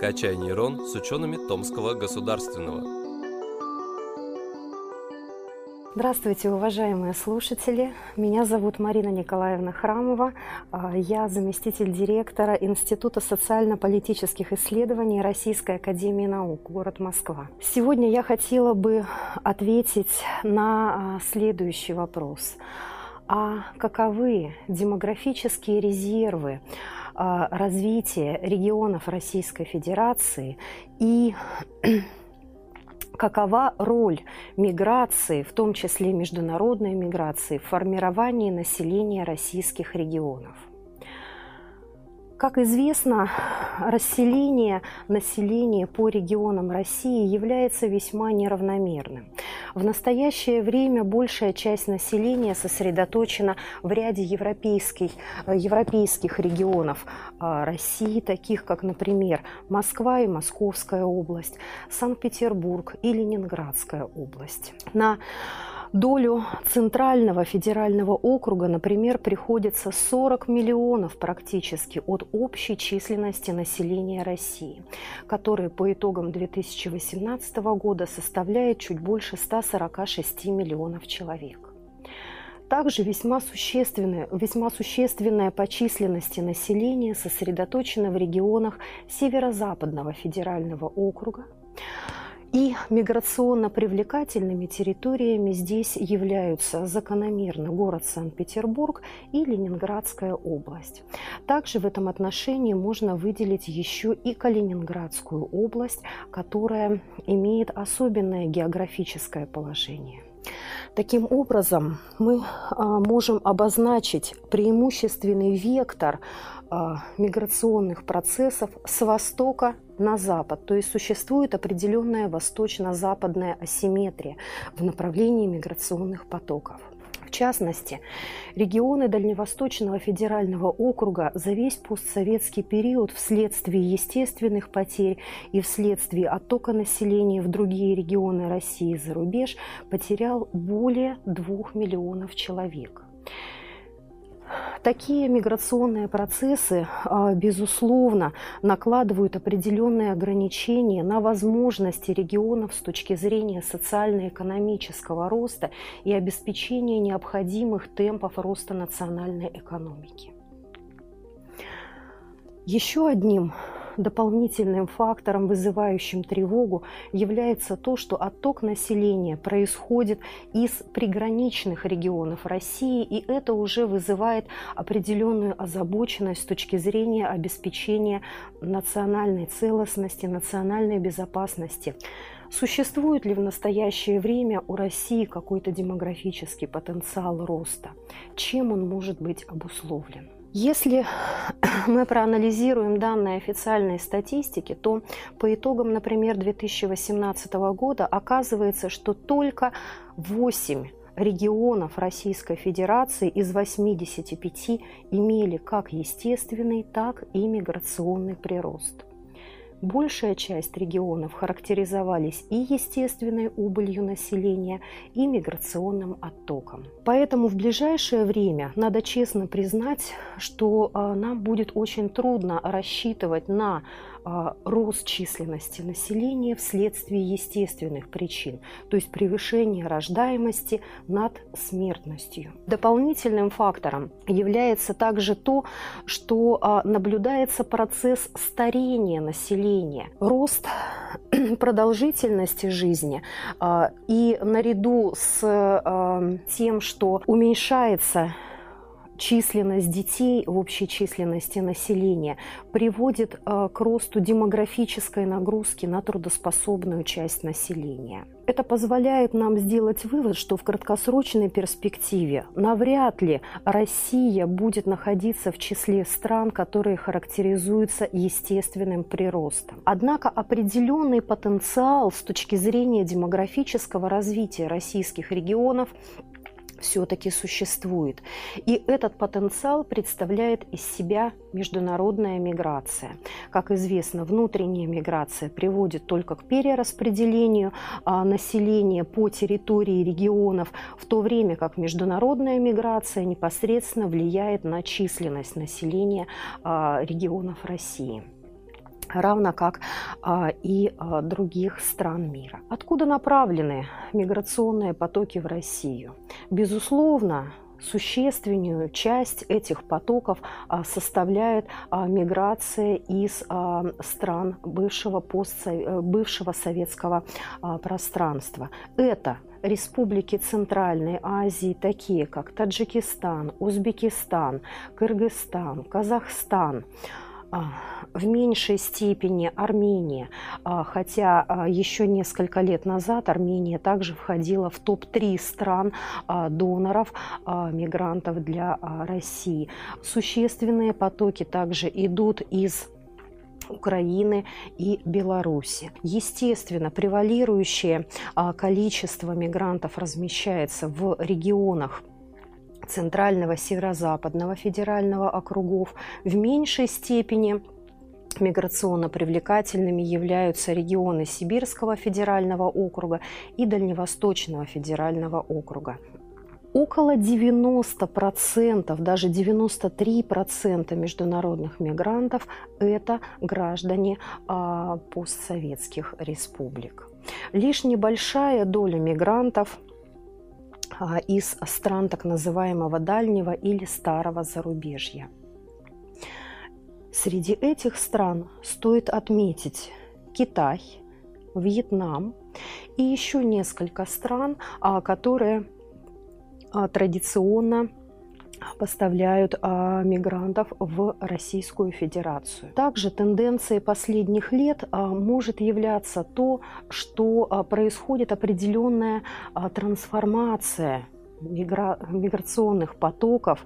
«Качай нейрон» с учеными Томского государственного. Здравствуйте, уважаемые слушатели. Меня зовут Марина Николаевна Храмова. А, я заместитель директора Института социально-политических исследований Российской Академии Наук, город Москва. Сегодня я хотела бы ответить на а, следующий вопрос. А каковы демографические резервы развития регионов Российской Федерации и какова роль миграции, в том числе международной миграции, в формировании населения российских регионов. Как известно, расселение населения по регионам России является весьма неравномерным. В настоящее время большая часть населения сосредоточена в ряде европейских, европейских регионов а, России, таких как, например, Москва и Московская область, Санкт-Петербург и Ленинградская область. На долю Центрального федерального округа, например, приходится 40 миллионов практически от общей численности населения России, которые по итогам 2018 года составляет чуть больше 146 миллионов человек. Также весьма существенное, весьма существенное по численности население сосредоточено в регионах Северо-Западного федерального округа, и миграционно привлекательными территориями здесь являются закономерно город Санкт-Петербург и Ленинградская область. Также в этом отношении можно выделить еще и Калининградскую область, которая имеет особенное географическое положение. Таким образом, мы а, можем обозначить преимущественный вектор миграционных процессов с востока на запад. То есть существует определенная восточно-западная асимметрия в направлении миграционных потоков. В частности, регионы Дальневосточного федерального округа за весь постсоветский период вследствие естественных потерь и вследствие оттока населения в другие регионы России за рубеж потерял более двух миллионов человек. Такие миграционные процессы, а, безусловно, накладывают определенные ограничения на возможности регионов с точки зрения социально-экономического роста и обеспечения необходимых темпов роста национальной экономики. Еще одним дополнительным фактором, вызывающим тревогу, является то, что отток населения происходит из приграничных регионов России, и это уже вызывает определенную озабоченность с точки зрения обеспечения национальной целостности, национальной безопасности. Существует ли в настоящее время у России какой-то демографический потенциал роста? Чем он может быть обусловлен? Если мы проанализируем данные официальной статистики, то по итогам, например, 2018 года оказывается, что только 8 регионов Российской Федерации из 85 имели как естественный, так и миграционный прирост. Большая часть регионов характеризовались и естественной убылью населения, и миграционным оттоком. Поэтому в ближайшее время надо честно признать, что а, нам будет очень трудно рассчитывать на а, рост численности населения вследствие естественных причин, то есть превышение рождаемости над смертностью. Дополнительным фактором является также то, что а, наблюдается процесс старения населения, рост продолжительности жизни а, и наряду с тем, что уменьшается численность детей в общей численности населения приводит э, к росту демографической нагрузки на трудоспособную часть населения. Это позволяет нам сделать вывод, что в краткосрочной перспективе навряд ли Россия будет находиться в числе стран, которые характеризуются естественным приростом. Однако определенный потенциал с точки зрения демографического развития российских регионов все-таки существует. И этот потенциал представляет из себя международная миграция. Как известно, внутренняя миграция приводит только к перераспределению а, населения по территории регионов, в то время как международная миграция непосредственно влияет на численность населения а, регионов России. Равно как а, и а, других стран мира. Откуда направлены миграционные потоки в Россию? Безусловно, существенную часть этих потоков а, составляет миграция из стран бывшего, постсо... Э, бывшего советского пространства. Это республики Центральной Азии, такие как Таджикистан, Узбекистан, Кыргызстан, Казахстан, в меньшей степени Армения, а, хотя а, еще несколько лет назад Армения также входила в топ-3 стран доноров мигрантов для России. Существенные потоки также идут из Украины и Беларуси. Естественно, превалирующее количество мигрантов размещается в регионах Центрального, Северо-Западного федерального округов. В меньшей степени миграционно привлекательными являются регионы Сибирского федерального округа и Дальневосточного федерального округа. Около 90%, даже 93% международных мигрантов – это граждане а, постсоветских республик. Лишь небольшая доля мигрантов из стран так называемого дальнего или старого зарубежья. Среди этих стран стоит отметить Китай, Вьетнам и еще несколько стран, а, которые а, традиционно поставляют а, мигрантов в Российскую Федерацию. Также тенденцией последних лет а, может являться то, что а, происходит определенная а, трансформация мигра... миграционных потоков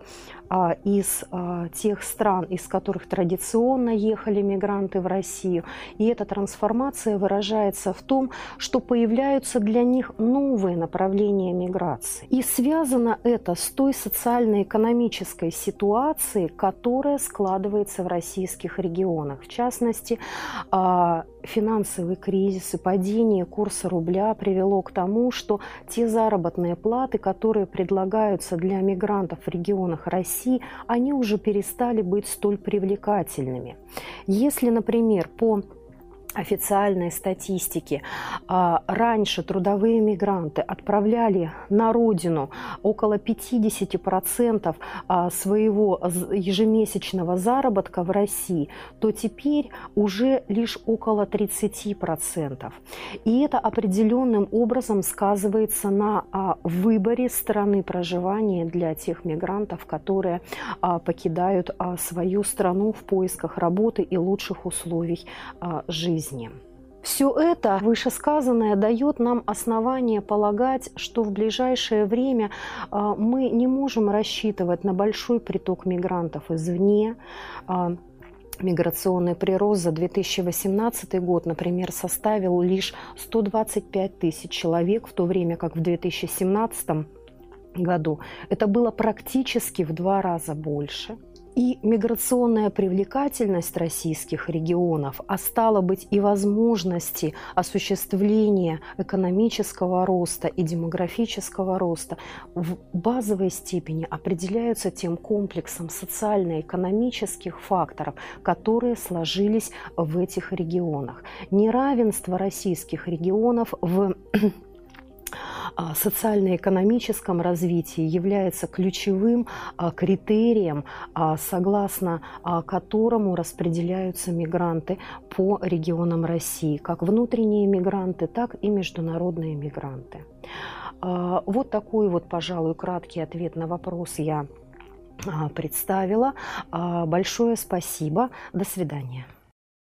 а, из а, тех стран, из которых традиционно ехали мигранты в Россию. И эта трансформация выражается в том, что появляются для них новые направления миграции. И связано это с той социально-экономической ситуацией, которая складывается в российских регионах. В частности, а, финансовый кризис и падение курса рубля привело к тому, что те заработные платы, которые предлагаются для мигрантов в регионах России, они уже перестали быть столь привлекательными. Если, например, по официальной статистики, а, раньше трудовые мигранты отправляли на родину около 50% а, своего ежемесячного заработка в России, то теперь уже лишь около 30%. И это определенным образом сказывается на а, выборе страны проживания для тех мигрантов, которые покидают свою страну в поисках работы и лучших условий жизни жизни. Все это вышесказанное дает нам основание полагать, что в ближайшее время а, мы не можем рассчитывать на большой приток мигрантов извне. А, миграционный прирост за 2018 год, например, составил лишь 125 тысяч человек, в то время как в 2017 году это было практически в два раза больше – и миграционная привлекательность российских регионов, а стало быть и возможности осуществления экономического роста и демографического роста в базовой степени определяются тем комплексом социально-экономических факторов, которые сложились в этих регионах. Неравенство российских регионов в социально-экономическом развитии является ключевым а, критерием, а, согласно которому распределяются мигранты по регионам России, как внутренние мигранты, так и международные мигранты. Вот такой вот, пожалуй, краткий ответ на вопрос я представила. Большое спасибо. До свидания.